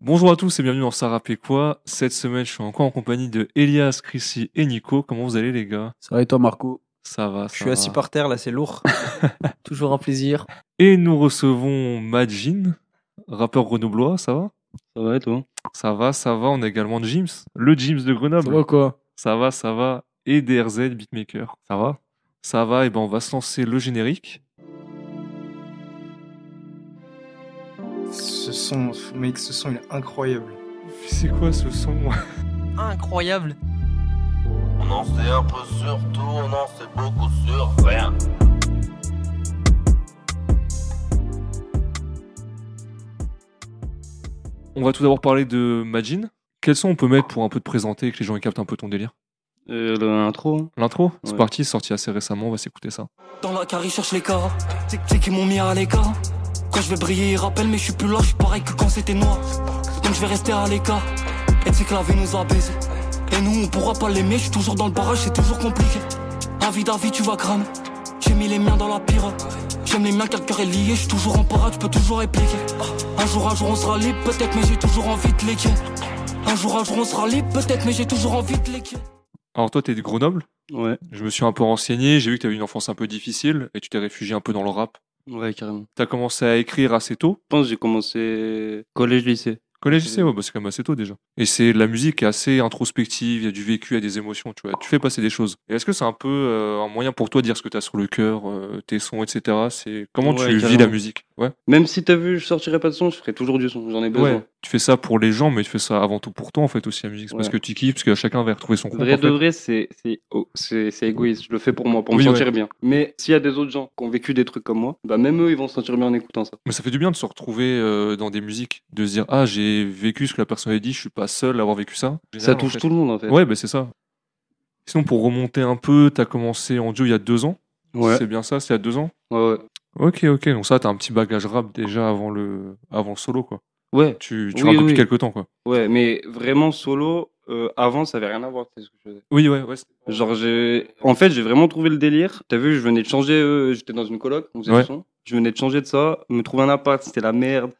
Bonjour à tous et bienvenue dans Ça rappelait quoi Cette semaine, je suis encore en compagnie de Elias, Chrissy et Nico. Comment vous allez les gars? Ça va et toi, Marco? Ça va, ça Je suis va. assis par terre, là, c'est lourd. Toujours un plaisir. Et nous recevons Majin, rappeur grenoblois, ça va? Ça va et toi? Ça va, ça va. On a également James, le James de Grenoble. Ça va quoi? Ça va, ça va. Et DRZ, beatmaker. Ça va? Ça va, et ben on va se lancer le générique. Ce son, mec, ce son, il est incroyable. C'est quoi ce son Incroyable. On en sait un peu sur tout, on en sait beaucoup sur rien. On va tout d'abord parler de Majin. Quel son on peut mettre pour un peu te présenter et que les gens y captent un peu ton délire euh, L'intro hein. L'intro C'est Ouais. parti, c'est sorti assez récemment, on va s'écouter ça. Dans la carrière, cherche les cas. C'est c'est qu'ils m'ont mis à l'écart. Quand je vais briller, ils rappellent, mais je suis plus là, je suis pareil que quand c'était noir. Donc je vais rester à l'écart. Et c'est que la vie nous a baisés. Et nous, on pourra pas l'aimer, je suis toujours dans le barrage, c'est toujours compliqué. Avis d'avis, tu vas cramer. J'ai mis les miens dans la pire. J'aime les miens, car le cœur est lié, je suis toujours en parade, je peux toujours répliquer. Un jour, un jour, on sera libre, peut-être, mais j'ai toujours envie de l'équier. Un jour, un jour, on sera libre, peut-être, mais j'ai toujours envie de l'équier. Alors toi, t'es de Grenoble? Ouais, Je me suis un peu renseigné, j'ai vu que t'avais une enfance un peu difficile et tu t'es réfugié un peu dans le rap. Ouais, carrément. T'as commencé à écrire assez tôt. Je pense que j'ai commencé collège-lycée. Collège, lycée, ouais, bah, c'est quand même assez tôt déjà. Et c'est la musique est assez introspective, il y a du vécu, il y a des émotions, tu vois. Tu fais passer des choses. Et est-ce que c'est un peu euh, un moyen pour toi de dire ce que t'as sur le cœur, euh, tes sons, etc. C'est comment Ouais, tu vis la musique? Ouais. Même si t'as vu, je sortirais pas de son, je ferais toujours du son, j'en ai besoin. Ouais. Tu fais ça pour les gens, mais tu fais ça avant tout pour toi en fait aussi la musique. C'est parce Ouais. que tu kiffes, parce que chacun va retrouver son compte. Vrai en fait. de vrai, c'est c'est oh, égoïste, je le fais pour moi, pour Oui, me ouais. sentir bien. Mais s'il y a des autres gens qui ont vécu des trucs comme moi, bah même eux, ils vont se sentir bien en écoutant ça. Mais ça fait du bien de se retrouver euh, dans des musiques, de se dire ah j'ai vécu ce que la personne a dit, je suis pas seul à avoir vécu ça. Ça en touche fait. tout le monde en fait. Ouais, bah c'est ça. Sinon, pour remonter un peu, t'as commencé en duo il y a deux ans. ouais, C'est bien ça, c'est il y a deux ans? ouais. ouais. Ok, ok. Donc ça, t'as un petit bagage rap déjà avant le, avant le solo, quoi. Ouais, Tu, tu Oui, depuis quelques temps, quoi. ouais, mais vraiment solo, euh, avant, ça avait rien à voir, ce que je faisais. Oui, ouais, ouais. Genre, j'ai. En fait, j'ai vraiment trouvé le délire. T'as vu, je venais de changer. euh, J'étais dans une coloc, on faisait Ouais. Je venais de changer de ça, me trouver un appart, c'était la merde.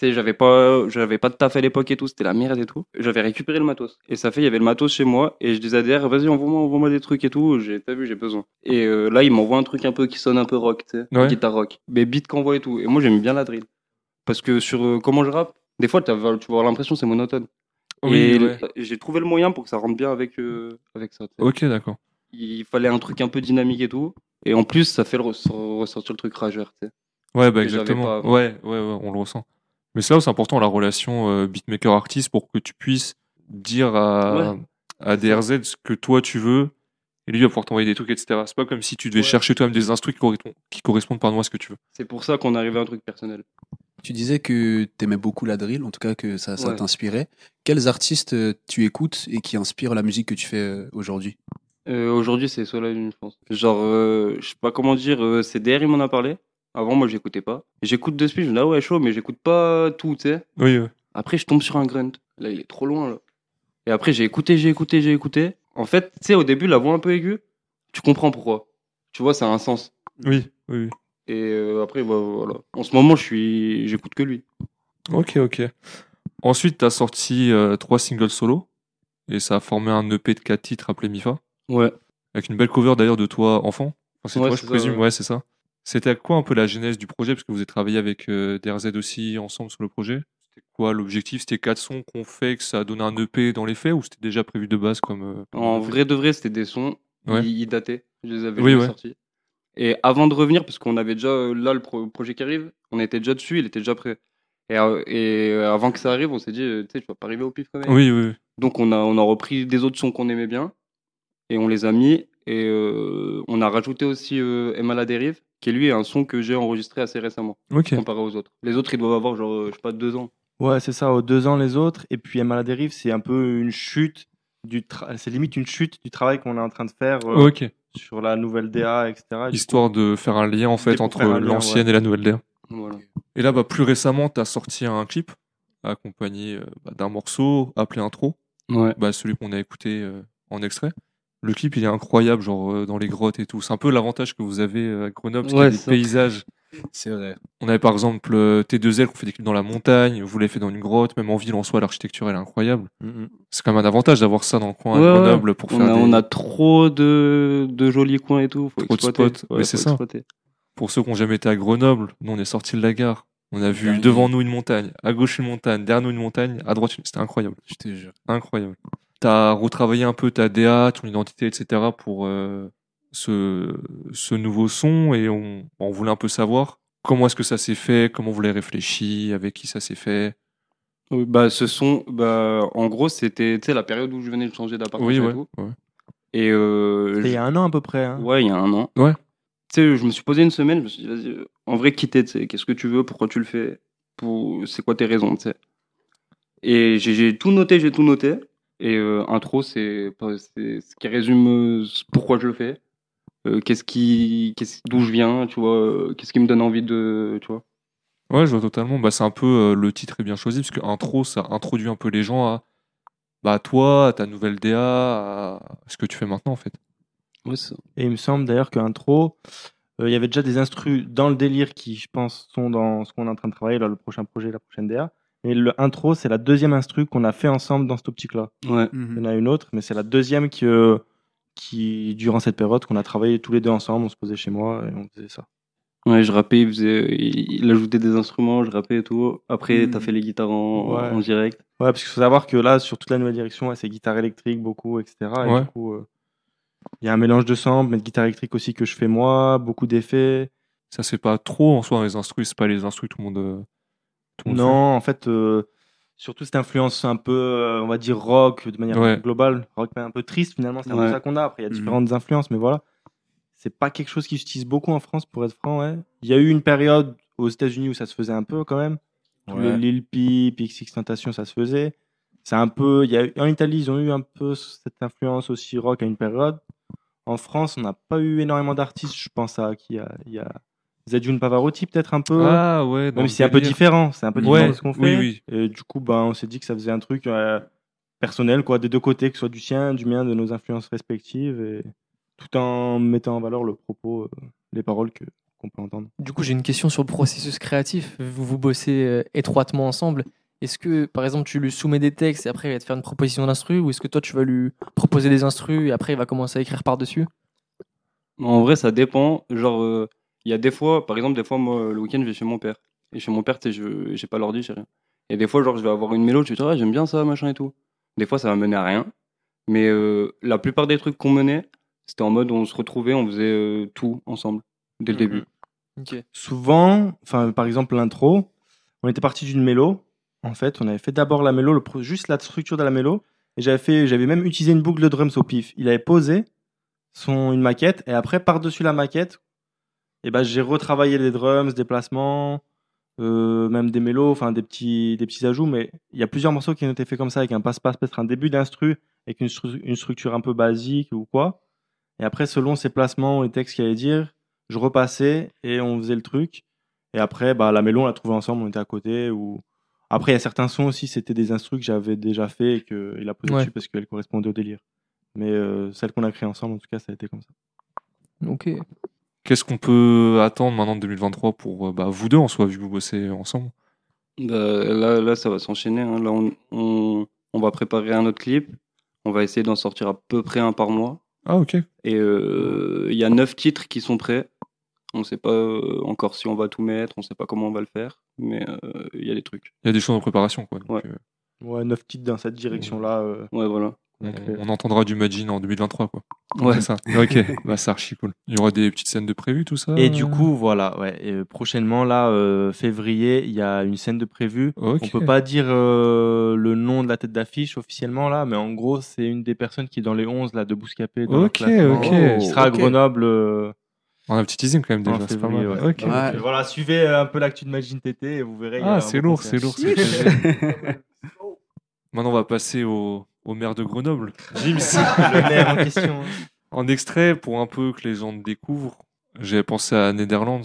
Tu sais, j'avais pas, j'avais pas de taf à l'époque et tout, c'était la merde et tout. J'avais récupéré le matos. Et ça fait, il y avait le matos chez moi. Et je disais à DR, vas-y, envoie-moi, envoie-moi des trucs et tout. J'ai, t'as vu, j'ai besoin. Et euh, là, il m'envoie un truc un peu qui sonne un peu rock, tu sais. Ouais. Guitare rock. Mais beat qu'envoie et tout. Et moi, j'aime bien la drill. Parce que sur euh, comment je rappe, des fois, tu vas avoir l'impression que c'est monotone. Oui, et ouais. j'ai trouvé le moyen pour que ça rentre bien avec, euh, avec ça. Ok, d'accord. il fallait un truc un peu dynamique et tout. Et en plus, ça fait le ressortir le truc rageur, tu sais. Ouais, bah Que j'avais exactement. pas avant. Ouais, ouais, ouais, on le ressent. Mais c'est là où c'est important la relation euh, beatmaker-artiste pour que tu puisses dire à, Ouais. à DRZ ce que toi tu veux et lui il va pouvoir t'envoyer des trucs, etc. C'est pas comme si tu devais Ouais. chercher toi-même des instruments qui correspondent, qui correspondent pardon, à ce que tu veux. C'est pour ça qu'on arrivait à un truc personnel. Tu disais que t'aimais beaucoup la drill, en tout cas que ça, ça Ouais. t'inspirait. Quels artistes euh, tu écoutes et qui inspirent la musique que tu fais euh, aujourd'hui? Euh, Aujourd'hui, c'est Solar Une, je pense. Genre, euh, je sais pas comment dire, euh, c'est DR, il m'en a parlé. Avant, moi, j'écoutais pas. J'écoute de suite, je me dis, ah ouais, chaud, mais j'écoute pas tout, tu sais. Oui, ouais. Après, je tombe sur un grunt. Là, il est trop loin, là. Et après, j'ai écouté, j'ai écouté, j'ai écouté. En fait, tu sais, au début, la voix un peu aiguë, tu comprends pourquoi. Tu vois, ça a un sens. Oui, oui, oui. Et euh, après, bah, voilà. En ce moment, je suis, j'écoute que lui. Ok, ok. Ensuite, tu as sorti euh, trois singles solo et ça a formé un EP de quatre titres appelé Mifa. Ouais. Avec une belle cover d'ailleurs de toi enfant. Enfin, c'est Ouais, toi, je ça, présume. ouais. Ouais, c'est ça. C'était quoi un peu la genèse du projet? Parce que vous avez travaillé avec euh, DRZ aussi ensemble sur le projet. C'était quoi l'objectif? C'était quatre sons qu'on fait, que ça a donné un EP dans les faits ou c'était déjà prévu de base comme. euh, En vrai de vrai, c'était des sons. Ouais. Ils, ils dataient. Je les avais Oui, sortis. Et avant de revenir, parce qu'on avait déjà euh, là le pro- projet qui arrive, on était déjà dessus, il était déjà prêt. Et, euh, et euh, avant que ça arrive, on s'est dit, tu sais, tu vas pas arriver au pif quand même. Oui, oui. Donc on a, on a repris des autres sons qu'on aimait bien et on les a mis. Et euh, on a rajouté aussi euh, Emma la dérive, qui lui est un son que j'ai enregistré assez récemment, Ok. comparé aux autres. Les autres, ils doivent avoir genre, je sais pas, deux ans. Ouais, c'est ça, aux deux ans les autres. Et puis Emma la dérive, c'est un peu une chute. C'est limite une chute du travail qu'on est en train de faire euh, Ok. Sur la nouvelle DA, etc. Histoire de faire un lien en fait entre l'ancienne et la nouvelle DA. Voilà. Et là, bah, plus récemment, tu as sorti un clip accompagné euh, bah, d'un morceau appelé Intro, Ouais. bah, celui qu'on a écouté euh, en extrait. Le clip, il est incroyable, genre euh, dans les grottes et tout. C'est un peu l'avantage que vous avez euh, à Grenoble, parce Ouais, qu'il y a des paysages C'est vrai. On avait par exemple euh, T2L qui fait des clips dans la montagne, vous l'avez fait dans une grotte, même en ville en soi, l'architecture elle est incroyable. C'est quand même un avantage d'avoir ça dans le coin Ouais, à. Grenoble pour On faire a, des- on a trop de, de jolis coins et tout. Faut Trop de exploiter. spots. Ouais, Mais c'est ça. exploiter. Pour ceux qui n'ont jamais été à Grenoble, nous on est sortis de la gare. On a vu devant nous une montagne, à gauche une montagne, derrière nous une montagne, à droite une. C'était incroyable. Je te jure. Incroyable. T'as retravaillé un peu ta DA, ton identité, etc. pour euh, ce, ce nouveau son et on, on voulait un peu savoir comment est-ce que ça s'est fait, comment vous l'avez réfléchi, avec qui ça s'est fait. Oui, Bah, ce son, bah, en gros, c'était tu la période où je venais de changer d'appartement Oui, et ouais. tout. ouais. Et euh, C'était il y a un an à peu près. hein. Ouais, il y a un an. Ouais. Tu sais, je me suis posé une semaine, je me suis dit, vas-y, en vrai, quitter, tu sais, qu'est-ce que tu veux, pourquoi tu le fais, pour... c'est quoi tes raisons, tu sais. Et j'ai- j'ai tout noté, j'ai tout noté. Et euh, intro, c'est ce qui résume euh, pourquoi je le fais, euh, qu'est-ce qui, qu'est-ce- d'où je viens, tu vois, qu'est-ce qui me donne envie de, tu vois. Ouais, je vois totalement. Bah, c'est un peu euh, le titre est bien choisi parce que intro, ça introduit un peu les gens à bah, à toi, à ta nouvelle DA, à ce que tu fais maintenant en fait. Ouais. Et il me semble d'ailleurs qu'intro, il y avait déjà des instrus dans le délire qui, je pense, sont dans ce qu'on est en train de travailler, là, le prochain projet, la prochaine DA. Mais le intro, c'est la deuxième instru qu'on a fait ensemble dans cette optique-là. Ouais. Il y Mhm. en a une autre, mais c'est la deuxième qui, euh, qui, durant cette période, qu'on a travaillé tous les deux ensemble, on se posait chez moi et on faisait ça. Ouais, je rappais, il, faisait, il, il ajoutait des instruments, je rappais et tout. Après, Mm. t'as fait les guitares en, Ouais. en direct. Ouais, parce qu'il faut savoir que là, sur toute la nouvelle direction, ouais, c'est guitare électrique beaucoup, etc. Et Ouais. du coup, euh, il y a un mélange de samples, mais de guitare électrique aussi que je fais moi, beaucoup d'effets. Ça c'est pas trop en soi les instrus, c'est pas les instrus que tout le monde. Tout le Non, en fait, euh, surtout cette influence un peu, euh, on va dire rock de manière Ouais. globale, rock mais un peu triste finalement, c'est un peu ça qu'on a. Après, il y a Mhm. différentes influences, mais voilà. C'est pas quelque chose qui s'utilise beaucoup en France, pour être franc, ouais. Il y a eu une période aux États-Unis où ça se faisait un peu quand même. Les Lil Peep, XX Tentation, ça se faisait. C'est un peu, il y a eu- en Italie, ils ont eu un peu cette influence aussi rock à une période. En France, on n'a pas eu énormément d'artistes. Je pense à qui il y a, il y a Zedjun Pavarotti peut-être un peu. Ah ouais, Même si c'est un peu différent, c'est un peu Ouais, différent de ce qu'on fait. oui, oui. Et du coup, bah, on s'est dit que ça faisait un truc euh, personnel, quoi, des deux côtés, que ce soit du sien, du mien, de nos influences respectives, et tout en mettant en valeur le propos, euh, les paroles que qu'on peut entendre. Du coup, j'ai une question sur le processus créatif. Vous, vous bossez euh, étroitement ensemble. Est-ce que, par exemple, tu lui soumets des textes et après il va te faire une proposition d'instru ou est-ce que toi tu vas lui proposer des instrus et après il va commencer à écrire par-dessus? En vrai, ça dépend. Genre, euh, il y a des fois, par exemple, des fois, moi, le week-end, je vais chez mon père. Et chez mon père, tu sais, je j'ai pas l'ordi, j'ai rien. Et des fois, genre, je vais avoir une mélodie, je vais dire, ah, j'aime bien ça, machin et tout. Des fois, ça va mener à rien. Mais euh, la plupart des trucs qu'on menait, c'était en mode on se retrouvait, on faisait euh, tout ensemble, dès le Mhm. début. Souvent, enfin, par exemple, l'intro, on était parti d'une mélo. En fait, on avait fait d'abord la mélo, le pro- juste la structure de la mélo. Et j'avais fait, j'avais même utilisé une boucle de drums au pif. Il avait posé son, une maquette et après, par-dessus la maquette, et ben, j'ai retravaillé les drums, des placements, euh, même des mélos, enfin des petits, des petits ajouts. Mais il y a plusieurs morceaux qui ont été faits comme ça, avec un passe-passe, peut-être un début d'instru, avec une, stru- une structure un peu basique ou quoi. Et après, selon ces placements, les textes qu'il allait dire, je repassais et on faisait le truc. Et après, bah, la mélo, on l'a trouvée ensemble, on était à côté. Ou... Après, il y a certains sons aussi, c'était des instrus que j'avais déjà fait et qu'il a posé Ouais. dessus parce qu'elles correspondaient au délire. Mais euh, celle qu'on a créée ensemble, en tout cas, ça a été comme ça. Ok. Qu'est-ce qu'on peut attendre maintenant de 2023 pour euh, bah, vous deux en soi, vu que vous bossez ensemble? Bah, là, là, ça va s'enchaîner. hein. Là, on, on, on va préparer un autre clip. On va essayer d'en sortir à peu près un par mois. Ah ok. Et euh, il y a neuf titres qui sont prêts. On ne sait pas euh, encore si on va tout mettre, on ne sait pas comment on va le faire, mais euh, il y a des trucs. Il y a des choses en préparation quoi. donc, Ouais. euh, Ouais, neuf titres dans cette direction-là. euh, Ouais, voilà. On, Ok. on entendra du Magin en 2023 quoi. Ouais. C'est ça. Ok. bah c'est archi cool. Il y aura des petites scènes de prévues tout ça. Et du coup, voilà, ouais. et, euh, prochainement, là, euh, février, il y a une scène de prévue. Ok. On peut pas dire euh, le nom de la tête d'affiche officiellement là, mais en gros, c'est une des personnes qui est dans les 11 là de Bouscapé. Ok, ok. Qui sera à. Grenoble euh, On a un petit teasing quand même déjà. C'est pas mal. ouais. Ouais. Voilà, suivez euh, un peu l'actu de Magine TT et vous verrez. Ah c'est lourd. c'est lourd. Maintenant on va passer au, au maire de Grenoble. Gims. Le maire en question. hein. En extrait, pour un peu que les gens découvrent, j'ai pensé à Netherlands.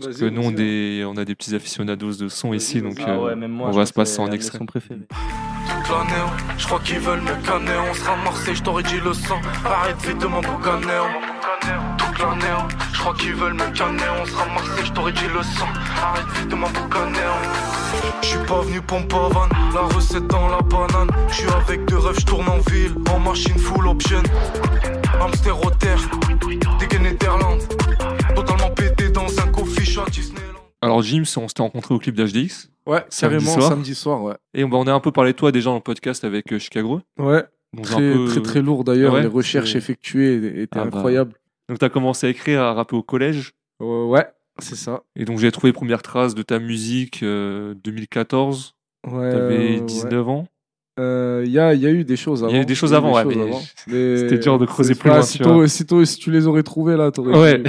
Parce que nous, on, des- on a des petits aficionados de son ici, donc Ah euh, ouais, même moi, on va se passer en extrait. toute l'année. Je crois qu'ils veulent me canner. On sera à Marseille, je t'aurais dit le sang. Arrête vite de m'emboucaner. Avec la néo. Je crois qu'ils veulent me canner, on sera Marseille, je t'aurais dit le sang. Arrête vite de m'emboucaner. Je suis pas venu pompe à vanne, la recette dans la banane. Je suis avec deux rêves, je tourne en ville, en machine full option. Hamster au terre, dégaine Netherlands. Totalement pété dans un coffee shop Disneyland. Alors, Jim, on s'était rencontré au clip d'HDX. Ouais, Samedi carrément soir. samedi soir, ouais. Et on, bah, on a un peu parlé de toi déjà dans le podcast avec euh, Chicago. Ouais, Donc, très, un peu- très très lourd d'ailleurs. Ouais, les recherches effectuées étaient Ah bah. Donc, tu as commencé à écrire, à rapper au collège? Euh, ouais, c'est ça. Et donc, j'ai trouvé les premières traces de ta musique euh, 2014. Ouais, T'avais euh, 19 ans? Euh, Il y, a, il y a eu des choses avant. Il y a eu des choses avant, ouais, mais mais c'était dur de creuser plus loin, Si, si si tu les aurais trouvés là, t'aurais Ouais.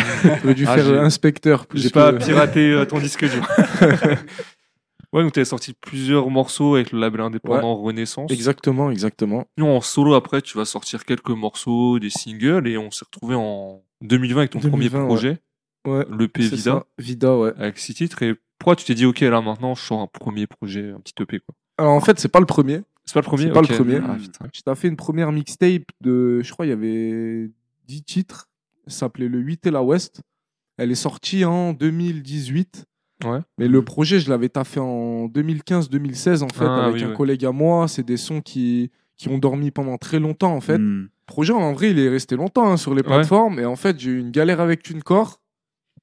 dû, dû Ah, faire euh, inspecteur. J'ai que- pas piraté euh, ton disque dur. ouais, donc tu as sorti plusieurs morceaux avec le label indépendant Renaissance. Exactement, exactement. Sinon, en solo, après, tu vas sortir quelques morceaux, des singles, et on s'est retrouvé en 2020 avec ton 2020, premier projet, Ouais, le P Vida, ça. Vida, ouais. avec six titres. Et pourquoi tu t'es dit, ok, là maintenant, je sors un premier projet, un petit EP, quoi? Alors en fait, c'est pas le premier. C'est pas le premier C'est pas le premier. Ah. Je t'ai fait une première mixtape de, je crois, il y avait 10 titres. Ça s'appelait Le 8 et la West. Elle est sortie en 2018. Ouais. Mais le projet, je l'avais taffé en 2015-2016, en fait, Ah, avec oui, un ouais. collègue à moi. C'est des sons qui, qui ont dormi pendant très longtemps, en fait. Le projet, en vrai, il est resté longtemps hein, sur les Ouais. plateformes. Et en fait, j'ai eu une galère avec TuneCore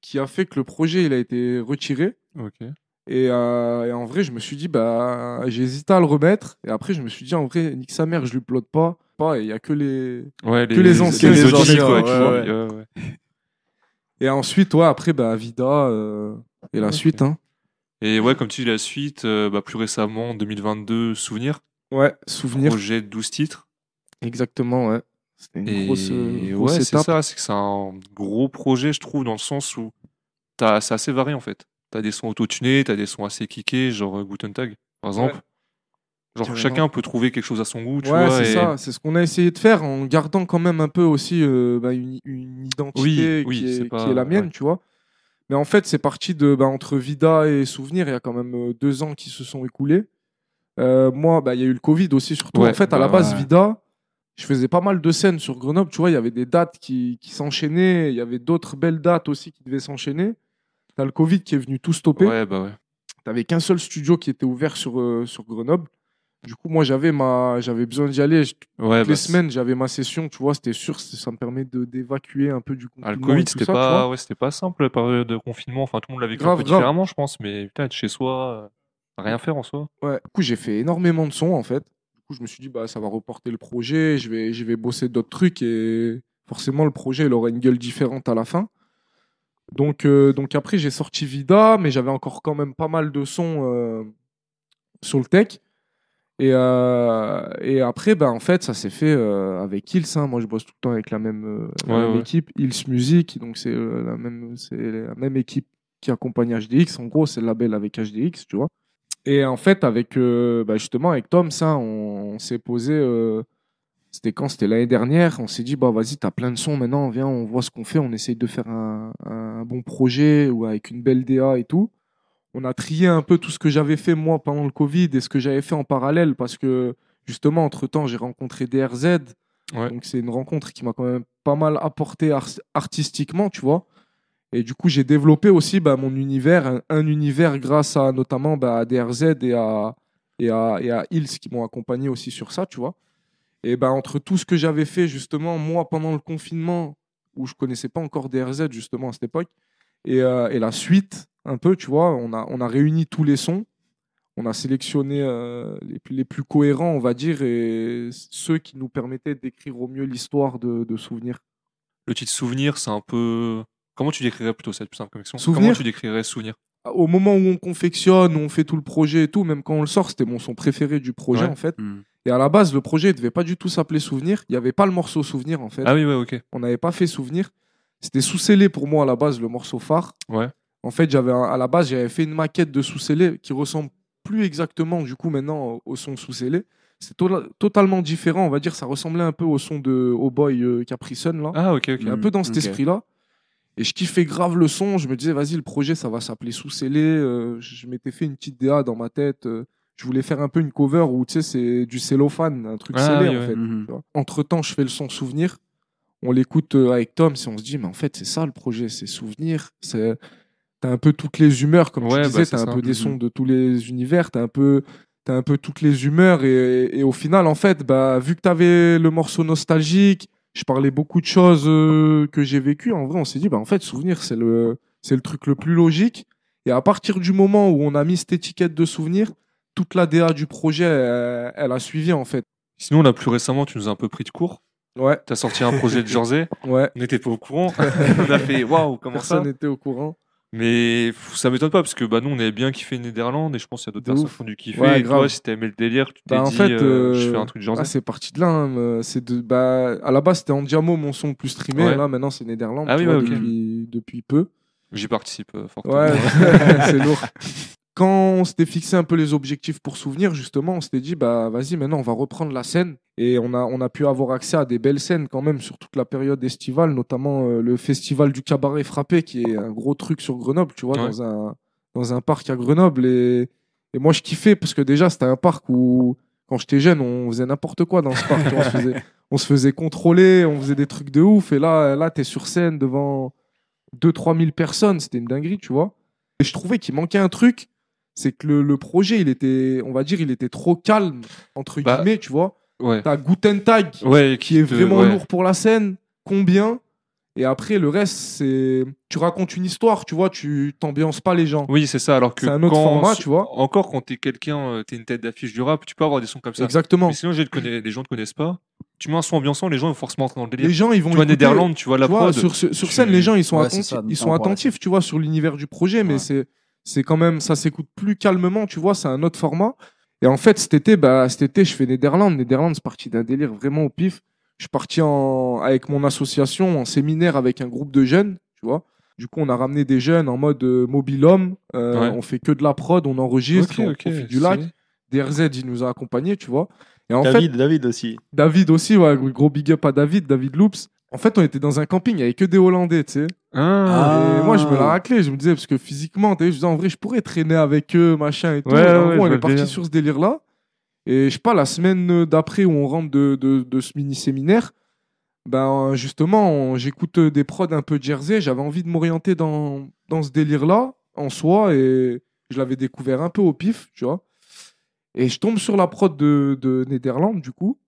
qui a fait que le projet, il a été retiré. Ok. Et, euh, et en vrai, je me suis dit, bah, hésité à le remettre. Et après, je me suis dit, en vrai, nique sa mère, je lui plotte pas. Pas, il y a que les. Ouais, Que les anciens, les les anciens, quoi, ouais, ouais. Ouais, ouais. Et ensuite, ouais, après, bah, Vida euh, et la suite. Hein. Et ouais, comme tu dis, la suite, euh, bah, plus récemment, 2022, Souvenir, Ouais, souvenir. projet de 12 titres. Exactement, ouais. C'était une Et grosse, euh, grosse ouais, c'est ça, c'est que c'est un gros projet, je trouve, dans le sens où t'as- c'est assez varié en fait. T'as des sons autotunés, t'as des sons assez kickés, genre euh, Guten Tag, par exemple. Ouais. Genre Carrément. chacun peut trouver quelque chose à son goût, tu Ouais, vois. c'est et- ça. C'est ce qu'on a essayé de faire en gardant quand même un peu aussi euh, bah, une, une identité Oui, oui, qui, est, qui la mienne, ouais. tu vois. Mais en fait, c'est parti de bah, entre Vida et Souvenir. Il y a quand même deux ans qui se sont écoulés. Euh, moi, bah, il y a eu le Covid aussi, surtout. Ouais, en fait, à bah la base, ouais. Vida, je faisais pas mal de scènes sur Grenoble. Tu vois, il y avait des dates qui, qui s'enchaînaient. Il y avait d'autres belles dates aussi qui devaient s'enchaîner. T'as le Covid qui est venu tout stopper. Ouais, bah ouais. T'avais qu'un seul studio qui était ouvert sur, euh, sur Grenoble. Du coup, moi, j'avais ma, j'avais besoin d'y aller. Ouais, toutes bah, les semaines, j'avais ma session, tu vois, c'était sûr, ça me permet de d'évacuer un peu du confinement. Ah, le Covid, c'était pas, ouais, c'était pas simple la période de confinement. Enfin, tout le monde l'a vécu Grave, un peu grave. différemment, je pense. Mais putain, être chez soi, euh, rien faire en soi. Ouais. Du coup, j'ai fait énormément de sons, en fait. Du coup, je me suis dit, bah, ça va reporter le projet, je vais, je vais bosser d'autres trucs et forcément, le projet, il aura une gueule différente à la fin. Donc, euh, donc après, j'ai sorti Vida, mais j'avais encore quand même pas mal de sons euh, sur le tech. Et, euh, et après, ben, en fait, ça s'est fait euh, avec Hills. hein. Moi, je bosse tout le temps avec la même, euh, la Ouais, même ouais. équipe, Hills Music. Donc, c'est la, même, c'est la même équipe qui accompagne HDX. En gros, c'est le label avec HDX, tu vois. Et en fait, avec euh, bah, justement avec Tom, ça, on, on s'est posé. euh, c'était quand? C'était l'année dernière. On s'est dit, bah vas-y, t'as plein de sons maintenant, viens, on voit ce qu'on fait. On essaye de faire un, un bon projet ou avec une belle DA et tout. On a trié un peu tout ce que j'avais fait moi pendant le Covid et ce que j'avais fait en parallèle parce que justement, entre temps, j'ai rencontré DRZ. Ouais. Donc c'est une rencontre qui m'a quand même pas mal apporté ar- artistiquement, tu vois. Et du coup, j'ai développé aussi bah, mon univers, un, un univers grâce à notamment bah, à DRZ et à, et à, Hills qui m'ont accompagné aussi sur ça, tu vois. Et bah, entre tout ce que j'avais fait justement, moi, pendant le confinement, où je connaissais pas encore DRZ justement à cette époque, et, euh, et la suite, un peu, tu vois, on a, on a réuni tous les sons, on a sélectionné euh, les, plus- cohérents, on va dire, et ceux qui nous permettaient d'écrire au mieux l'histoire de, de souvenirs. Le titre Souvenir, c'est un peu. Comment tu décrirais plutôt cette plus simple connexion Souvenir Comment tu décrirais Souvenir? Au moment où on confectionne, où on fait tout le projet et tout, même quand on le sort, c'était mon son préféré du projet Ouais. en fait. Hmm. Et à la base, le projet ne devait pas du tout s'appeler Souvenir. Il n'y avait pas le morceau Souvenir en fait. Ah oui, ouais, ok. On n'avait pas fait Souvenir. C'était sous-scellé pour moi à la base, le morceau phare. Ouais. En fait, j'avais à la base, j'avais fait une maquette de sous-scellé qui ressemble plus exactement du coup maintenant au, son sous-scellé. C'est to- totalement différent, on va dire. Ça ressemblait un peu au son de Oh Boy euh, Capri Sun là. Ah, ok, ok. Un peu dans cet Ok. esprit-là. Et je kiffais grave le son. Je me disais, vas-y, le projet, ça va s'appeler Sous-Scellé. Euh, je m'étais fait une petite DA dans ma tête. Euh, je voulais faire un peu une cover où, tu sais, c'est du cellophane, un truc Ah, scellé, oui, en ouais. fait. Mhm. Entre temps, je fais le son Souvenir. on l'écoute euh, avec Tom, si on se dit, mais en fait, c'est ça le projet, c'est souvenir, c'est. T'as un peu toutes les humeurs, comme Ouais, tu bah, disais, c'est t'as un ça. peu des Mhm. sons de tous les univers, t'as un peu, t'as un peu toutes les humeurs, et, et au final, en fait, bah, vu que t'avais le morceau nostalgique, je parlais beaucoup de choses euh, que j'ai vécues, en vrai, on s'est dit, bah, en fait, souvenir, c'est le, c'est le truc le plus logique. Et à partir du moment où on a mis cette étiquette de souvenir, toute la DA du projet, elle, elle a suivi, en fait. Sinon, là, plus récemment, tu nous as un peu pris de court. Ouais, T'as sorti un projet de Jersey. ouais. On n'était pas au courant. on a fait waouh, comment ça? Personne n'était au courant. Mais ça m'étonne pas parce que bah, nous, on avait bien kiffé Néderlande et je pense qu'il y a d'autres personnes qui ont dû kiffer. Ouais, et toi, si t'as aimé le délire, tu t'es Bah, en dit, fait, euh, je euh, fais un truc de Jersey. Ah, c'est parti de là. hein, euh, C'est de, bah, à la base, c'était Andiamo, mon son le plus streamé. Ouais. Là, maintenant, c'est Néderlande. Ah oui, vois, depuis, depuis peu. J'y participe euh, fortement. Ouais, c'est lourd. Quand on s'était fixé un peu les objectifs pour souvenir, justement, on s'était dit, bah, vas-y, maintenant, on va reprendre la scène. Et on a, on a pu avoir accès à des belles scènes quand même sur toute la période estivale, notamment euh, le festival du cabaret frappé, qui est un gros truc sur Grenoble, tu vois, Ouais. dans, un, dans un parc à Grenoble. Et, et moi, je kiffais parce que déjà, c'était un parc où, quand j'étais jeune, on faisait n'importe quoi dans ce parc. tu vois, on, se faisait, on se faisait contrôler, on faisait des trucs de ouf. Et là, là tu es sur scène devant 2-3 000 personnes. C'était une dinguerie, tu vois. Et je trouvais qu'il manquait un truc. C'est que le, le projet, il était, on va dire, il était trop calme, entre Bah, guillemets, tu vois. Ouais. T'as Guten Tag, Ouais, qui est te- vraiment ouais. lourd pour la scène. Combien? Et après, le reste, c'est. Tu racontes une histoire, tu vois, tu t'ambiances pas les gens. Oui, c'est ça. Alors que C'est un autre quand- format, tu vois. Encore quand t'es quelqu'un, euh, t'es une tête d'affiche du rap, tu peux avoir des sons comme ça. Exactement. Mais sinon, connais- les gens ne connaissent pas. Tu mets un son ambiançant, les gens vont forcément entrer dans le délire. Les gens, ils vont. tu vois, écouter- Néderlande, tu vois la tu vois, prod. sur, sur sur tu- scène, les gens, ils sont, Ouais, attentifs, ça, ils sont notamment pour la attentifs, tu vois, sur l'univers du projet, mais Ouais. c'est, c'est quand même, ça s'écoute plus calmement, tu vois, c'est un autre format. Et en fait, cet été, bah, cet été, je fais Néderlande. Néderlande, c'est parti d'un délire vraiment au pif. Je suis parti en, avec mon association en séminaire avec un groupe de jeunes, tu vois. Du coup, on a ramené des jeunes en mode euh, mobile homme. Euh, Ouais. On fait que de la prod, on enregistre, Ok, on ok, profite du lac. DRZ, il nous a accompagnés, tu vois. Et en fait, David, David aussi. David aussi, ouais, gros big up à David, David Loops. En fait, on était dans un camping, il n'y avait que des Hollandais, tu sais. Ah, Et moi, je me la raclais, je me disais, parce que physiquement, je disais, en vrai, je pourrais traîner avec eux, machin et tout. Ouais, Et en ouais, gros, je on est parti sur ce délire-là. Et je sais pas, la semaine d'après où on rentre de, de, de ce mini-séminaire, ben justement, j'écoute des prods un peu jersey. J'avais envie de m'orienter dans, dans ce délire-là, en soi, et je l'avais découvert un peu au pif, tu vois. Et je tombe sur la prod de, de Néderlande, du coup.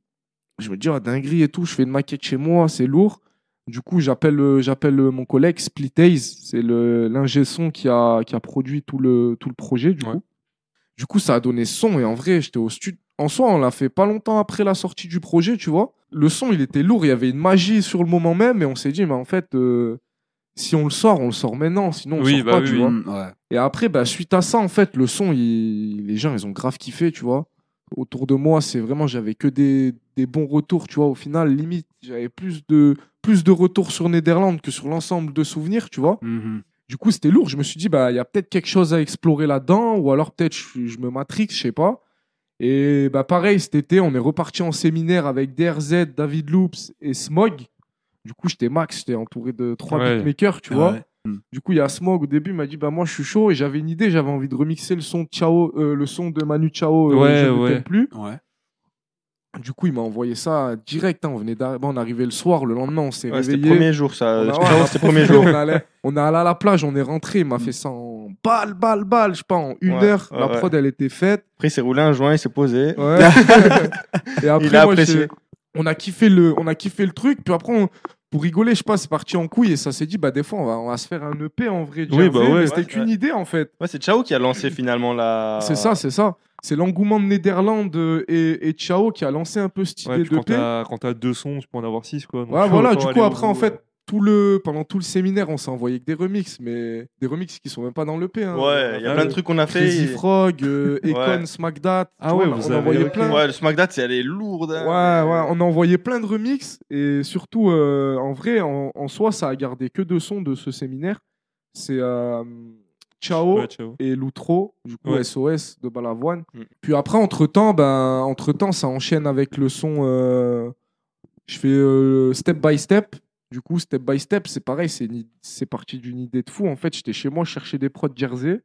Je me dis, ah, dinguerie et tout, je fais une maquette chez moi, c'est lourd. Du coup, j'appelle euh, j'appelle euh, mon collègue Split c'est le- l'ingé son qui a, qui a produit tout le, tout le projet, du Ouais. coup. Du coup, ça a donné son, et en vrai, j'étais au studio. En soi, on l'a fait pas longtemps après la sortie du projet, tu vois. Le son, il était lourd, il y avait une magie sur le moment même, et on s'est dit, mais en fait, euh, si on le sort, on le sort maintenant, sinon on le Oui, sort bah pas, oui, tu oui. vois. Mm, ouais. Et après, bah, suite à ça, en fait, le son, il- les gens, ils ont grave kiffé, tu vois. Autour de moi, c'est vraiment, j'avais que des, des bons retours, tu vois. Au final, limite, j'avais plus de, plus de retours sur Néderlande que sur l'ensemble de souvenirs, tu vois. Mhm. Du coup, c'était lourd. Je me suis dit, bah, il y a peut-être quelque chose à explorer là-dedans, ou alors peut-être je, je me matrix, je sais pas. Et bah, pareil, cet été, on est reparti en séminaire avec DRZ, David Loops et Smog. Du coup, j'étais max, j'étais entouré de trois Ouais. beatmakers, tu Ah vois. ouais. Mm. Du coup, il y a Smog au début, il m'a dit bah moi je suis chaud et j'avais une idée, j'avais envie de remixer le son de Ciao, euh, le son de Manu Chao, euh, Ouais, je ne ouais. plus. Ouais. Du coup, il m'a envoyé ça direct. hein. On venait d'arriver, on arrivé le soir, le lendemain, on s'est Ouais, c'était réveillé. le premier jour, ça. On a- ouais, c'était premier jour. On, allait- on allé à la plage, on est rentré, il m'a fait ça en balle, balle, balle, je sais pas, en une Ouais, heure. la prod, elle était faite. Après, il s'est roulé un joint, il s'est posé. Ouais. et après, Il a moi, apprécié. on a kiffé le, on a kiffé le truc. Puis après, on- pour rigoler, je sais pas, c'est parti en couille et ça s'est dit, bah des fois, on va, on va se faire un EP en vrai. Oui, bah ouais. C'était Ouais, qu'une ouais. idée en fait. Ouais, c'est Chao qui a lancé finalement la. C'est ça, c'est ça. C'est l'engouement de Néderlande euh, et, et Ciao qui a lancé un peu cette Ouais, idée puis de quand paix. t'as quand t'as deux sons, tu peux en avoir six quoi. Donc, Ouais, voilà. Du coup, après, en fait, tout le, pendant tout le séminaire, on s'est envoyé que des remixes, mais des remixes qui sont même pas dans l'EP. Hein. Ouais, il y a plein de trucs qu'on a fait. Crazy Frog, euh, Ouais. Econ, Smackdat. Ah ouais, vois, vous on a avez- envoyé plein. Ouais, le SmackDat, c'est elle est lourde. hein. Ouais, ouais, on a envoyé plein de remixes et surtout, euh, en vrai, en, en soi, ça a gardé que deux sons de ce séminaire. C'est euh, Ciao Ouais, ciao. et Loutro, du coup Ouais. SOS de Balavoine. Mm. Puis après, entre-temps, ben, entre-temps, ça enchaîne avec le son... euh, je fais euh, Step by Step. Du coup, Step by Step, c'est pareil, c'est c'est parti d'une idée de fou. En fait, j'étais chez moi, je cherchais des prods Jersey.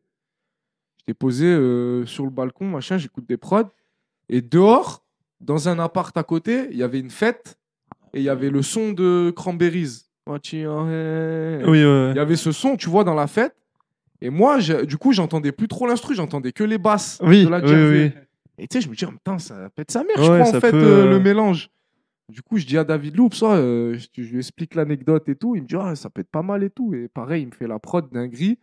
J'étais posé euh, sur le balcon, machin, j'écoute des prods. Et dehors, dans un appart à côté, il y avait une fête. et il y avait le son de Cranberries. Oui, ouais, Il y avait ce son, tu vois, dans la fête. Et moi, je- du coup, j'entendais plus trop l'instru, j'entendais que les basses Oui, de la oui, Jersey. oui. Et tu sais, je me dis, oh, putain, ça pète sa mère, je crois, en fait, peut, euh, euh, le mélange. Du coup, je dis à David Loup, ça, euh, je, je lui explique l'anecdote et tout. Il me dit, ah, ça pète pas mal et tout. Et pareil, il me fait la prod d'un gris.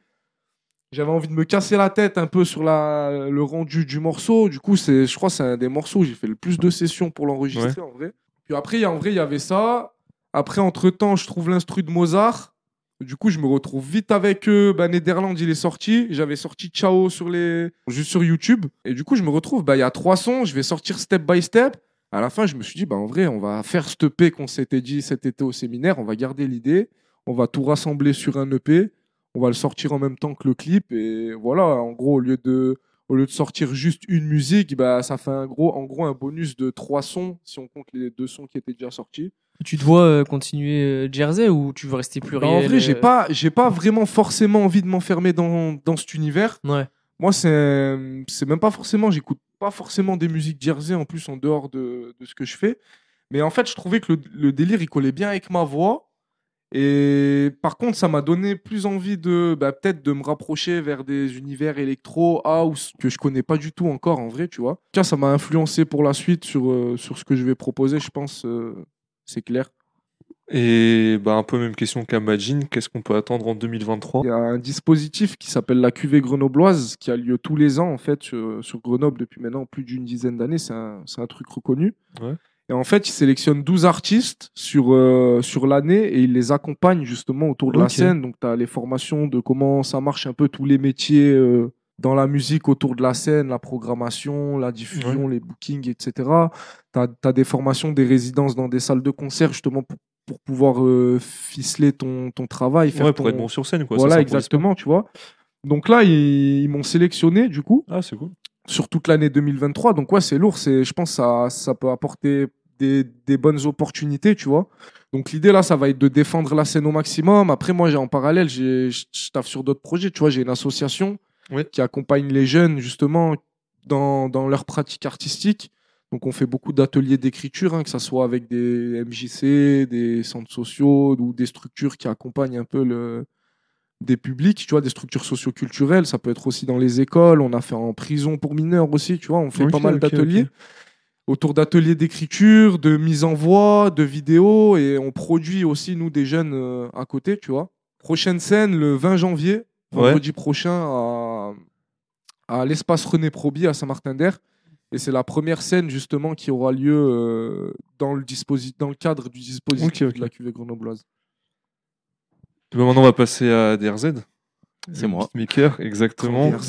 J'avais envie de me casser la tête un peu sur la, le rendu du morceau. Du coup, c'est, je crois que c'est un des morceaux où j'ai fait le plus de sessions pour l'enregistrer, en vrai. Puis après, en vrai, il y avait ça. Après, entre-temps, je trouve l'instru de Mozart. Du coup, je me retrouve vite avec eux. Bah, il est sorti. J'avais sorti Ciao sur les... juste sur YouTube. Et du coup, je me retrouve, bah, il y a trois sons. Je vais sortir step by step. À la fin, je me suis dit, bah, en vrai, on va faire ce EP qu'on s'était dit cet été au séminaire. On va garder l'idée. On va tout rassembler sur un EP. On va le sortir en même temps que le clip. Et voilà, en gros, au lieu de, au lieu de sortir juste une musique, bah, ça fait un gros, en gros un bonus de trois sons, si on compte les deux sons qui étaient déjà sortis. Tu te vois euh, continuer euh, Jersey ou tu veux rester plus Bah, réel en vrai, j'ai euh, pas, j'ai pas vraiment forcément envie de m'enfermer dans, dans cet univers. Ouais. Moi, c'est, c'est même pas forcément, j'écoute pas forcément des musiques jersey en plus en dehors de, de ce que je fais. Mais en fait, je trouvais que le, le délire, il collait bien avec ma voix. Et par contre, ça m'a donné plus envie de, bah, peut-être de me rapprocher vers des univers électro, house, que je connais pas du tout encore en vrai, tu vois. Tiens, ça m'a influencé pour la suite sur, euh, sur ce que je vais proposer, je pense, euh, c'est clair. Et bah, un peu même question qu'à Majin, qu'est-ce qu'on peut attendre en 2023 Il y a un dispositif qui s'appelle la cuvée grenobloise qui a lieu tous les ans en fait sur, sur Grenoble depuis maintenant plus d'une dizaine d'années. C'est un, c'est un truc reconnu. Ouais. Et en fait, il sélectionne 12 artistes sur, euh, sur l'année et il les accompagne justement autour de la scène. Donc, tu as les formations de comment ça marche un peu tous les métiers euh, dans la musique autour de la scène, la programmation, la diffusion, les bookings, etc. Tu as, des formations, des résidences dans des salles de concert justement pour, pour pouvoir euh, ficeler ton, ton travail. Faire Ouais, pour ton- être bon sur scène, quoi. Voilà, exactement, tu vois. Donc là, ils, ils m'ont sélectionné, du coup. Ah, c'est cool. sur toute l'année 2023. Donc ouais, c'est lourd. C'est, je pense que ça, ça peut apporter des, des bonnes opportunités, tu vois. Donc l'idée là, ça va être de défendre la scène au maximum. Après, moi, j'ai en parallèle, je taffe sur d'autres projets. Tu vois, j'ai une association Qui accompagne les jeunes justement dans, dans leur pratique artistique. Donc on fait beaucoup d'ateliers d'écriture, hein, que ce soit avec des MJC, des centres sociaux ou des structures qui accompagnent un peu le, des publics, tu vois, des structures socioculturelles. Ça peut être aussi dans les écoles. On a fait en prison pour mineurs aussi, tu vois. On fait pas mal d'ateliers autour d'ateliers d'écriture, de mise en voix, de vidéos, et on produit aussi, nous, des jeunes euh, à côté, tu vois. Prochaine scène, le 20 janvier, Ouais. vendredi prochain, à, à l'espace René Proby à Saint-Martin-d'Air. Et c'est la première scène, justement, qui aura lieu euh, dans, le disposi- dans le cadre du dispositif de la cuvée grenobloise. Bah, maintenant, on va passer à DRZ. C'est moi. Beatmaker, exactement.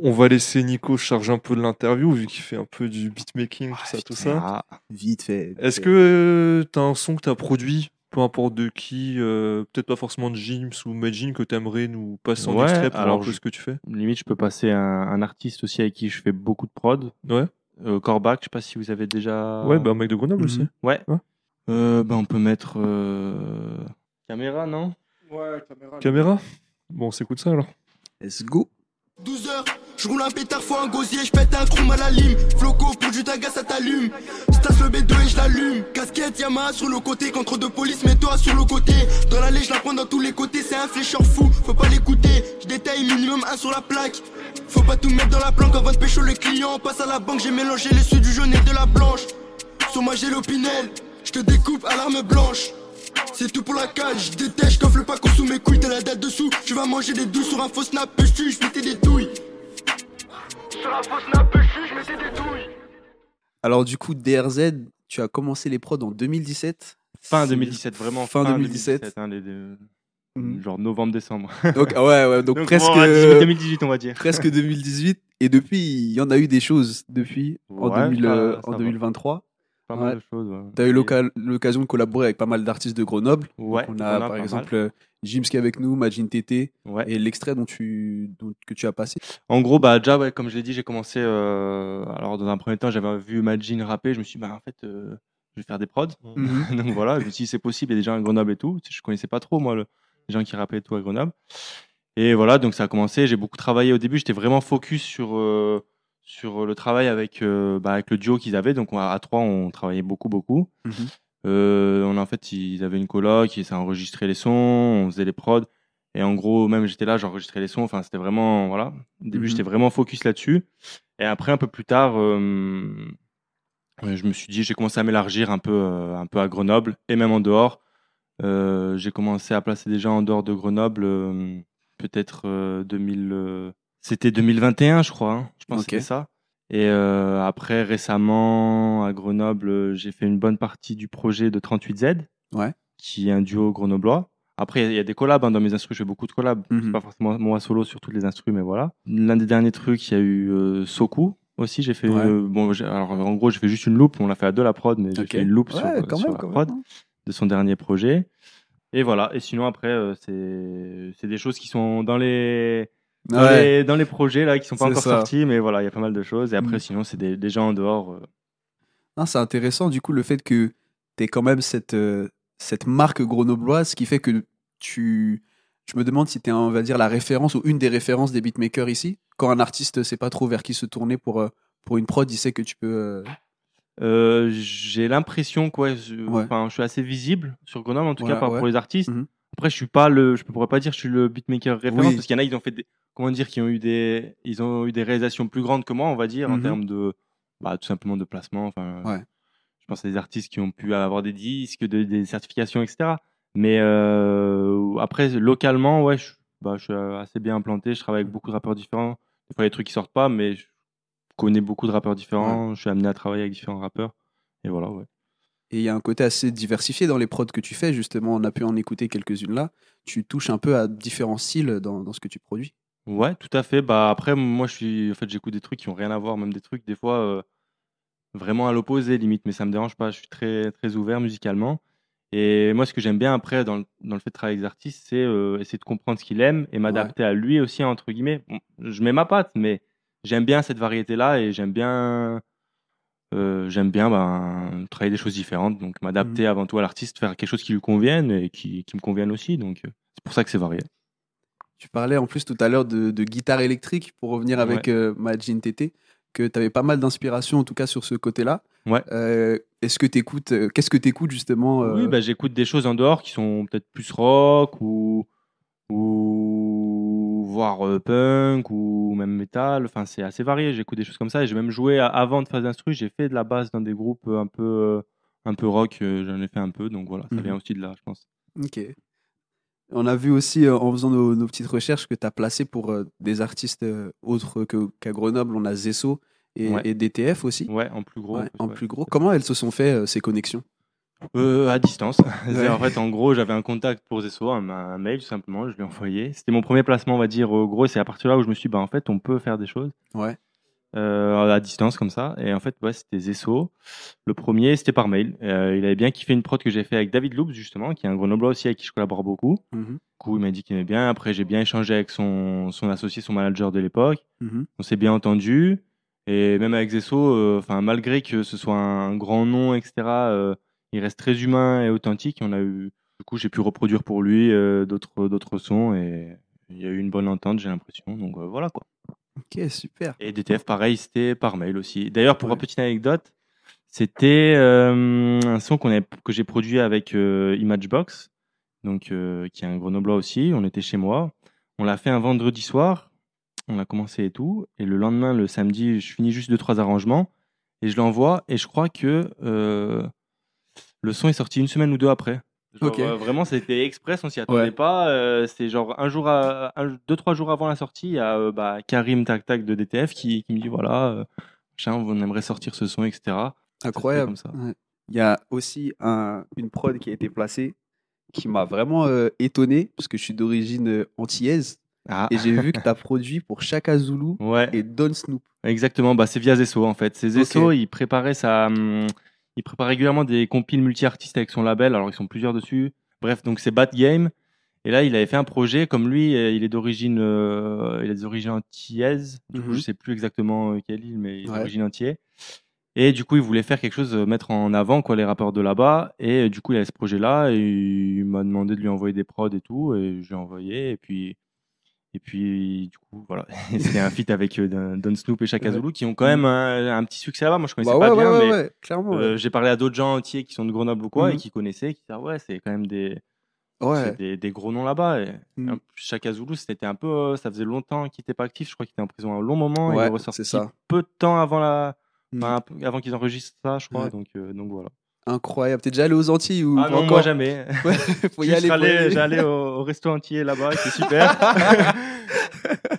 On va laisser Nico charger un peu de l'interview, vu qu'il fait un peu du beatmaking, tout ça, tout ça. Ah, vite fait. Est-ce que tu as un son que tu as produit, peu importe de qui, euh, peut-être pas forcément de Jims ou Majin, que tu aimerais nous passer en Ouais, extrait pour voir alors un peu je- ce que tu fais Limite, je peux passer un, un artiste aussi avec qui je fais beaucoup de prod. Ouais. Euh, Corbac, je sais pas si vous avez déjà. Ouais, bah, un mec de Grenoble aussi. Ouais. Ouais. Euh, bah, on peut mettre. euh, Caméra, non? Ouais, caméra. Caméra? Bon, on s'écoute ça alors. Let's go. 12 heures, je roule un pétard, faut un gosier, je pète un chrome à la lime. Floco pour du taga, ça t'allume. Stas le B2 et je l'allume. Casquette Yamaha sur le côté, contre deux polices, mets-toi sur le côté. Dans l'allée, je la prends dans tous les côtés, c'est un flécheur fou, faut pas l'écouter. Je détaille minimum un sur la plaque. Faut pas tout mettre dans la planque avant de pécho le client. On passe à la banque, j'ai mélangé les suies du jaune et de la blanche. Sur moi, j'ai l'opinel, je te découpe à l'arme blanche. C'est tout pour la cage, je déteste, je coffre le sous mes couilles, t'as la date dessous. Tu vas manger des douilles sur un faux snap, je mettais des douilles. Alors, du coup, DRZ, tu as commencé les prods en 2017. Fin C'est- 2017, vraiment. Fin 2017. hein, les- les- Mhm. Genre novembre-décembre. Donc, ah ouais, ouais, donc, Donc, presque. bon, 2018, on va dire. presque 2018. Et depuis, il y en a eu des choses depuis, en, Ouais, 2000, ça- euh, ça en va. 2023. Pas Ouais. mal de choses. ouais. Tu as eu l'occasion de collaborer avec pas mal d'artistes de Grenoble. Ouais, on on a, par exemple Jims qui est avec nous, Majin TT, Ouais. et l'extrait dont tu, dont- que tu as passé. En gros, bah, déjà, ouais, comme je l'ai dit, j'ai commencé. euh, alors, dans un premier temps, j'avais vu Majin rapper. Je me suis dit, bah, en fait, euh, je vais faire des prods. Mhm. Donc voilà, je me suis dit, c'est possible. Il y a des gens à Grenoble et tout. Je connaissais pas trop, moi, le- les gens qui rappaient et tout à Grenoble. Et voilà, donc ça a commencé. J'ai beaucoup travaillé au début. J'étais vraiment focus sur, euh, sur le travail avec, bah, avec le duo qu'ils avaient. Donc, on- à trois, on travaillait beaucoup, beaucoup. Mhm. Euh, on a, en fait, ils avaient une coloc, et ça enregistrait les sons, on faisait les prods. Et en gros, même j'étais là, j'enregistrais les sons. Enfin, c'était vraiment, voilà. Au début, Mhm. j'étais vraiment focus là-dessus. Et après, un peu plus tard, euh, je me suis dit, j'ai commencé à m'élargir un peu, euh, un peu à Grenoble et même en dehors. J'ai commencé à placer des gens en dehors de Grenoble, peut-être euh, 2000. euh, c'était 2021, je crois. hein. Je pense que c'était ça. Et euh, après, récemment, à Grenoble, j'ai fait une bonne partie du projet de 38Z, Ouais. qui est un duo grenoblois. Après, il y a des collabs hein, dans mes instrus, je fais beaucoup de collabs. Mhm. C'est pas forcément moi solo sur toutes les instrus, mais voilà. L'un des derniers trucs, il y a eu euh, Soku aussi. J'ai fait. Ouais. euh, bon, j'ai- alors en gros, j'ai fait juste une loupe. On l'a fait à deux la prod, mais j'ai Ok. fait une loupe Ouais, sur, quand sur même, la prod même, hein. de son dernier projet. Et voilà. Et sinon, après, c'est des choses qui sont dans les. Dans, Ouais. les, dans les projets là qui sont pas encore ça. sortis mais voilà il y a pas mal de choses et après Mhm. sinon c'est des, des gens en dehors euh, Non, c'est intéressant, du coup, le fait que tu quand même cette, euh, cette marque grenobloise qui fait que tu. Je me demande si tu es, on va dire, la référence ou une des références des beatmakers ici. Quand un artiste sait pas trop vers qui se tourner pour, euh, pour une prod, il sait que tu peux. euh, j'ai l'impression que ouais, je, Ouais. je suis assez visible sur Grenoble, en tout cas par, ouais. pour les artistes. Mhm. Après, je suis pas le, je pourrais pas dire que je suis le beatmaker référence Oui. parce qu'il y en a, ils ont fait des, comment dire, qui ont eu des, ils ont eu des réalisations plus grandes que moi, on va dire, en Mhm. termes de, bah, tout simplement de placement. Enfin, Ouais. je pense à des artistes qui ont pu avoir des disques, de- des certifications, etc. Mais euh, après, localement, ouais, je, bah, je suis assez bien implanté. Je travaille avec beaucoup de rappeurs différents. Des fois, il y a des trucs qui sortent pas, mais je connais beaucoup de rappeurs différents. Je suis amené à travailler avec différents rappeurs. Et voilà, ouais. Et il y a un côté assez diversifié dans les prods que tu fais, justement. On a pu en écouter quelques-unes là. Tu touches un peu à différents styles dans, dans ce que tu produis. Ouais, tout à fait. Bah après, moi, je suis, en fait, j'écoute des trucs qui ont rien à voir, même des trucs des fois euh, vraiment à l'opposé, limite. Mais ça me dérange pas. Je suis très, très ouvert musicalement. Et moi, ce que j'aime bien après dans le, dans le fait de travailler avec des artistes, c'est euh, essayer de comprendre ce qu'il aime et m'adapter à lui aussi entre guillemets. Bon, je mets ma patte, mais j'aime bien cette variété-là et j'aime bien, euh, j'aime bien ben, travailler des choses différentes. Donc m'adapter avant tout à l'artiste, faire quelque chose qui lui convienne et qui, qui me convienne aussi. Donc euh, c'est pour ça que c'est varié. Tu parlais en plus tout à l'heure de, de guitare électrique, pour revenir avec Ouais. euh, Majin TT, que tu avais pas mal d'inspiration, en tout cas sur ce côté-là. Ouais. Euh, Est-ce que tu écoutes, qu'est-ce que tu écoutes justement euh, Oui, bah, j'écoute des choses en dehors qui sont peut-être plus rock ou, ou voire euh, punk ou même metal. Enfin, c'est assez varié. J'écoute des choses comme ça et j'ai même joué à- avant de faire des instrus. J'ai fait de la basse dans des groupes un peu, euh, un peu rock. euh, J'en ai fait un peu, donc voilà, ça Mhm. vient aussi de là, je pense. Ok. On a vu aussi euh, en faisant nos, nos petites recherches que tu as placé pour euh, des artistes euh, autres que- qu'à Grenoble. On a Zesso et, Ouais. et DTF aussi. Ouais, en plus gros. Ouais, en ouais. plus gros. Comment elles se sont fait ces connexions? Euh, à distance. En fait, en gros, j'avais un contact pour Zesso, un, un mail tout simplement, je lui ai envoyé. C'était mon premier placement, on va dire, au gros. C'est à partir de là où je me suis dit, bah, en fait, on peut faire des choses. Ouais. Euh, à distance comme ça. Et en fait, ouais, c'était Zesso. Le premier, c'était par mail. Euh, il avait bien kiffé une prod que j'ai fait avec David Loops, justement, qui est un grenoblois aussi avec qui je collabore beaucoup. Mhm. Du coup, il m'a dit qu'il aimait bien. Après, j'ai bien échangé avec son, son associé, son manager de l'époque. Mhm. On s'est bien entendu. Et même avec Zesso, euh, malgré que ce soit un grand nom, etc., il reste très humain et authentique. On a eu, du coup, j'ai pu reproduire pour lui d'autres, d'autres sons et il y a eu une bonne entente, j'ai l'impression. Donc voilà quoi. Ok, super. Et DTF, pareil, c'était par mail aussi. D'ailleurs, pour une petite anecdote, c'était euh, un son qu'on que j'ai produit avec euh, Imagebox, donc, euh, qui est un grenoblois aussi. On était chez moi. On l'a fait un vendredi soir. On a commencé et tout. Et le lendemain, le samedi, je finis juste deux, trois arrangements. Et je l'envoie. Et je crois que le son est sorti une semaine ou deux après. Genre, euh, vraiment, c'était express, on s'y attendait Ouais. pas. euh, c'est genre un jour, à, un- deux, trois jours avant la sortie, il y a euh, bah, Karim Tac Tac de DTF qui, qui me dit voilà, euh, machin, on aimerait sortir ce son, etc. Ça Incroyable. Comme ça. Ouais. Il y a aussi un- une prod qui a été placée qui m'a vraiment euh, étonné parce que je suis d'origine euh, antillaise Ah. et j'ai vu que tu as produit pour Chaka Zulu Ouais. et Don Snoop. Exactement, bah, c'est via Zesso en fait. C'est Zesso, Ok. il préparait sa, hum, il prépare régulièrement des compiles multi-artistes avec son label, alors ils sont plusieurs dessus. Bref, donc c'est Bad Game. Et là, il avait fait un projet, comme lui, euh, il est d'origine, euh, il a des origines antillaises. Coup, Mhm. je sais plus exactement euh, quelle île, mais il est Ouais. d'origine entière. Et du coup, il voulait faire quelque chose, mettre en avant quoi les rappeurs de là-bas. Et du coup, il avait ce projet-là et il m'a demandé de lui envoyer des prods et tout, et je lui ai envoyé. Et puis, Et puis, du coup, voilà. C'était un feat avec euh, Don Don Snoop et Chaka Zulu qui ont quand même un, un petit succès là-bas. Moi, je connaissais Bah pas ouais, bien, ouais, mais ouais, ouais, clairement. ouais. euh, j'ai parlé à d'autres gens entiers qui sont de Grenoble ou quoi et qui connaissaient, qui disaient ouais, c'est quand même des, Ouais. des, des gros noms là-bas. Et Chaka Zulu, c'était un peu, euh, ça faisait longtemps qu'il était pas actif. Je crois qu'il était en prison un long moment. il Ouais, est ressorti ça. peu de temps avant la, enfin, un peu avant qu'ils enregistrent ça, je crois. Ouais. Donc, euh, donc voilà. Incroyable. T'es déjà allé aux Antilles ou Ah non, encore moi jamais. Ouais, faut y aller. J'allais au, au resto entier là-bas, c'est super.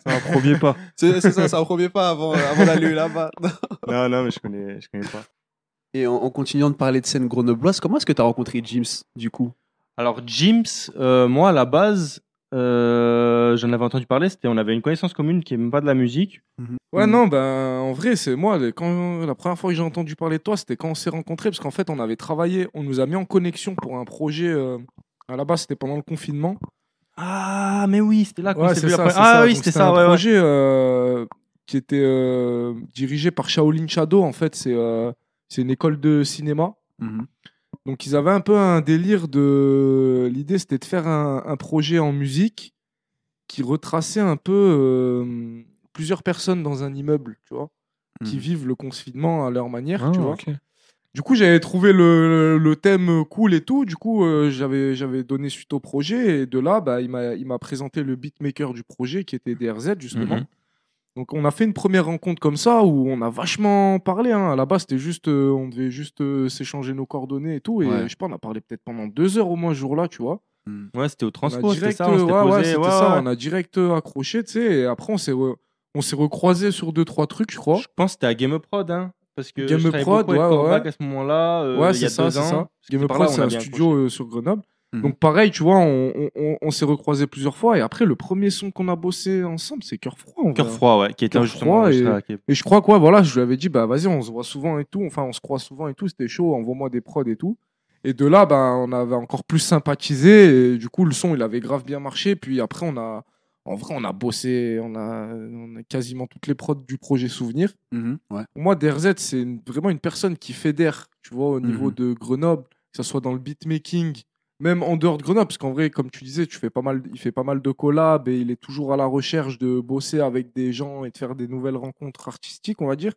C'est un premier pas. C'est c'est ça, c'est un premier pas avant, avant d'aller là-bas. non, non, mais je connais, je connais pas. Et en, en continuant de parler de scène grenobloise, comment est-ce que tu as rencontré James du coup? Alors, James, euh, moi, à la base, euh, j'en avais entendu parler. C'était, on avait une connaissance commune qui même pas de la musique. Ouais, non, ben en vrai, c'est moi, quand, la première fois que j'ai entendu parler de toi, c'était quand on s'est rencontrés, parce qu'en fait, on avait travaillé, on nous a mis en connexion pour un projet. euh, à la base, c'était pendant le confinement. Ah, mais oui, c'était là qu'on Ouais, s'est c'est vu ça, après. c'est Ah ça. oui, c'était c'était ça, un ouais, projet euh, qui était euh, dirigé par Shaolin Shadow. En fait, c'est euh, c'est une école de cinéma. Donc, ils avaient un peu un délire de. L'idée, c'était de faire un, un projet en musique qui retraçait un peu euh, plusieurs personnes dans un immeuble, tu vois, qui vivent le confinement à leur manière, Ah, tu vois. Du coup, j'avais trouvé le, le thème cool et tout. Du coup, euh, j'avais j'avais donné suite au projet. Et de là, bah, il m'a il m'a présenté le beatmaker du projet qui était DRZ, justement. Mhm. Donc, on a fait une première rencontre comme ça où on a vachement parlé. Hein. À la base, c'était juste, euh, on devait juste euh, s'échanger nos coordonnées et tout. Et Ouais. je sais pas, on a parlé peut-être pendant deux heures au moins ce jour-là, tu vois. Ouais, c'était au On a transpo, c'était ça. On euh, ouais, posé. ça. On a direct accroché, tu sais. Et après, on s'est re- on s'est recroisé sur deux, trois trucs, je crois. Je pense que c'était à Game Prod, hein. Parce que Game je Prod, ouais, à ce moment-là. euh, ouais, il y a c'est ça, deux c'est ans. ça. Game par Pro, là où on c'est un studio euh, sur Grenoble. Mhm. Donc pareil, tu vois, on, on- on- on s'est recroisé plusieurs fois. Et après, le premier son qu'on a bossé ensemble, c'est Cœur Froid. Cœur. Froid, ouais, qui était justement Froid, et, Cape. et je crois quoi, voilà, je lui avais dit, bah vas-y, on se voit souvent et tout. Enfin, on se croit souvent et tout. C'était chaud, envoie-moi des prods et tout. Et de là, bah, on avait encore plus sympathisé. Et du coup, le son, il avait grave bien marché. Puis après, on a, en vrai, on a bossé, on a, on a quasiment toutes les prods du projet Souvenir. Ouais. Pour moi, DRZ, c'est une- vraiment une personne qui fédère, tu vois, au niveau Mhm. de Grenoble, que ce soit dans le beatmaking, même en dehors de Grenoble, parce qu'en vrai, comme tu disais, tu fais pas mal, il fait pas mal de collabs et il est toujours à la recherche de bosser avec des gens et de faire des nouvelles rencontres artistiques, on va dire.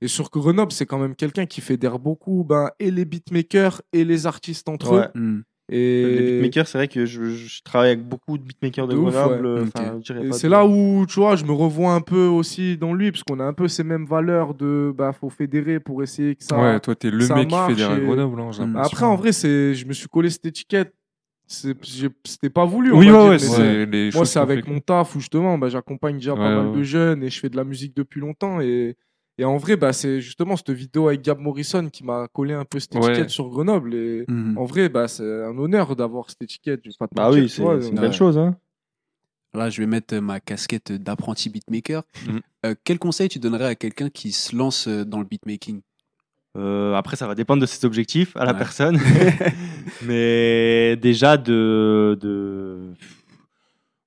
Et sur Grenoble, c'est quand même quelqu'un qui fédère beaucoup ben, et les beatmakers et les artistes entre Ouais. eux. Mhm. Et Les beatmakers, c'est vrai que je, je travaille avec beaucoup de beatmakers de, De ouf, Grenoble. ouais. Ok. enfin, je dirais Et pas c'est de- là où, tu vois, je me revois un peu aussi dans lui, parce qu'on a un peu ces mêmes valeurs de, bah, faut fédérer pour essayer que ça. ouais, toi, t'es le mec qui des et- Grenoble. hein, Mm. l'impression. Après, en vrai, c'est, je me suis collé cette étiquette. C'était pas voulu. oui, ouais, dire, ouais, les Moi, c'est avec fait. mon taf où justement, bah, j'accompagne déjà pas mal ouais. de jeunes et je fais de la musique depuis longtemps. Et, et en vrai, bah, c'est justement cette vidéo avec Gab Morrison qui m'a collé un peu cette Ouais. étiquette sur Grenoble. Et Mhm. en vrai, bah, c'est un honneur d'avoir cette étiquette. je pas te Bah oui, tu c'est vois, c'est une belle chose. Hein. Là, je vais mettre euh, ma casquette d'apprenti beatmaker. Mhm. Euh, quel conseil tu donnerais à quelqu'un qui se lance euh, dans le beatmaking? Euh, après, ça va dépendre de ses objectifs à la Ouais. personne. Mais déjà, de, de.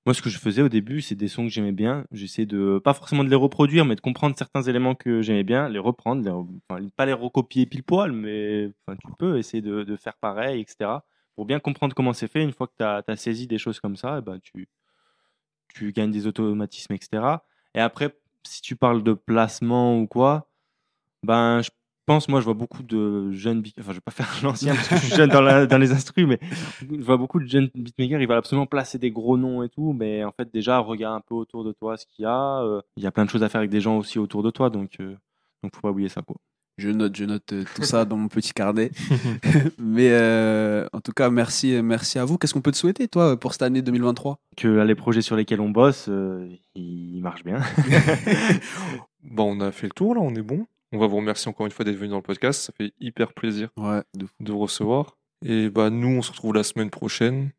Moi, ce que je faisais au début, c'est des sons que j'aimais bien. J'essayais de, pas forcément de les reproduire, mais de comprendre certains éléments que j'aimais bien, les reprendre, les pas les recopier pile poil, mais tu peux essayer de, de faire pareil, etc. Pour bien comprendre comment c'est fait, une fois que tu as, saisi des choses comme ça, eh ben, tu, tu gagnes des automatismes, etc. Et après, si tu parles de placement ou quoi, ben, je pense, moi, je vois beaucoup de jeunes beat- Enfin, je vais pas faire l'ancien parce que je suis jeune dans, la- dans les instrus, mais je vois beaucoup de jeunes beatmakers. Ils veulent absolument placer des gros noms et tout, mais en fait, déjà, regarde un peu autour de toi ce qu'il y a. euh, Il y a plein de choses à faire avec des gens aussi autour de toi, donc, euh, donc faut pas oublier ça, quoi. Je note, je note euh, tout ça dans mon petit carnet. Mais euh, en tout cas, merci, merci à vous. Qu'est-ce qu'on peut te souhaiter, toi, pour cette année 2023 Que là, les projets sur lesquels on bosse, euh, ils marchent bien. Bon, on a fait le tour là, on est bon. On va vous remercier encore une fois d'être venu dans le podcast. Ça fait hyper plaisir Ouais, de de vous recevoir. Et bah nous, on se retrouve la semaine prochaine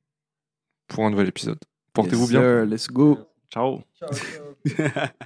pour un nouvel épisode. Portez-vous Yes, bien. sir, let's go. Ciao.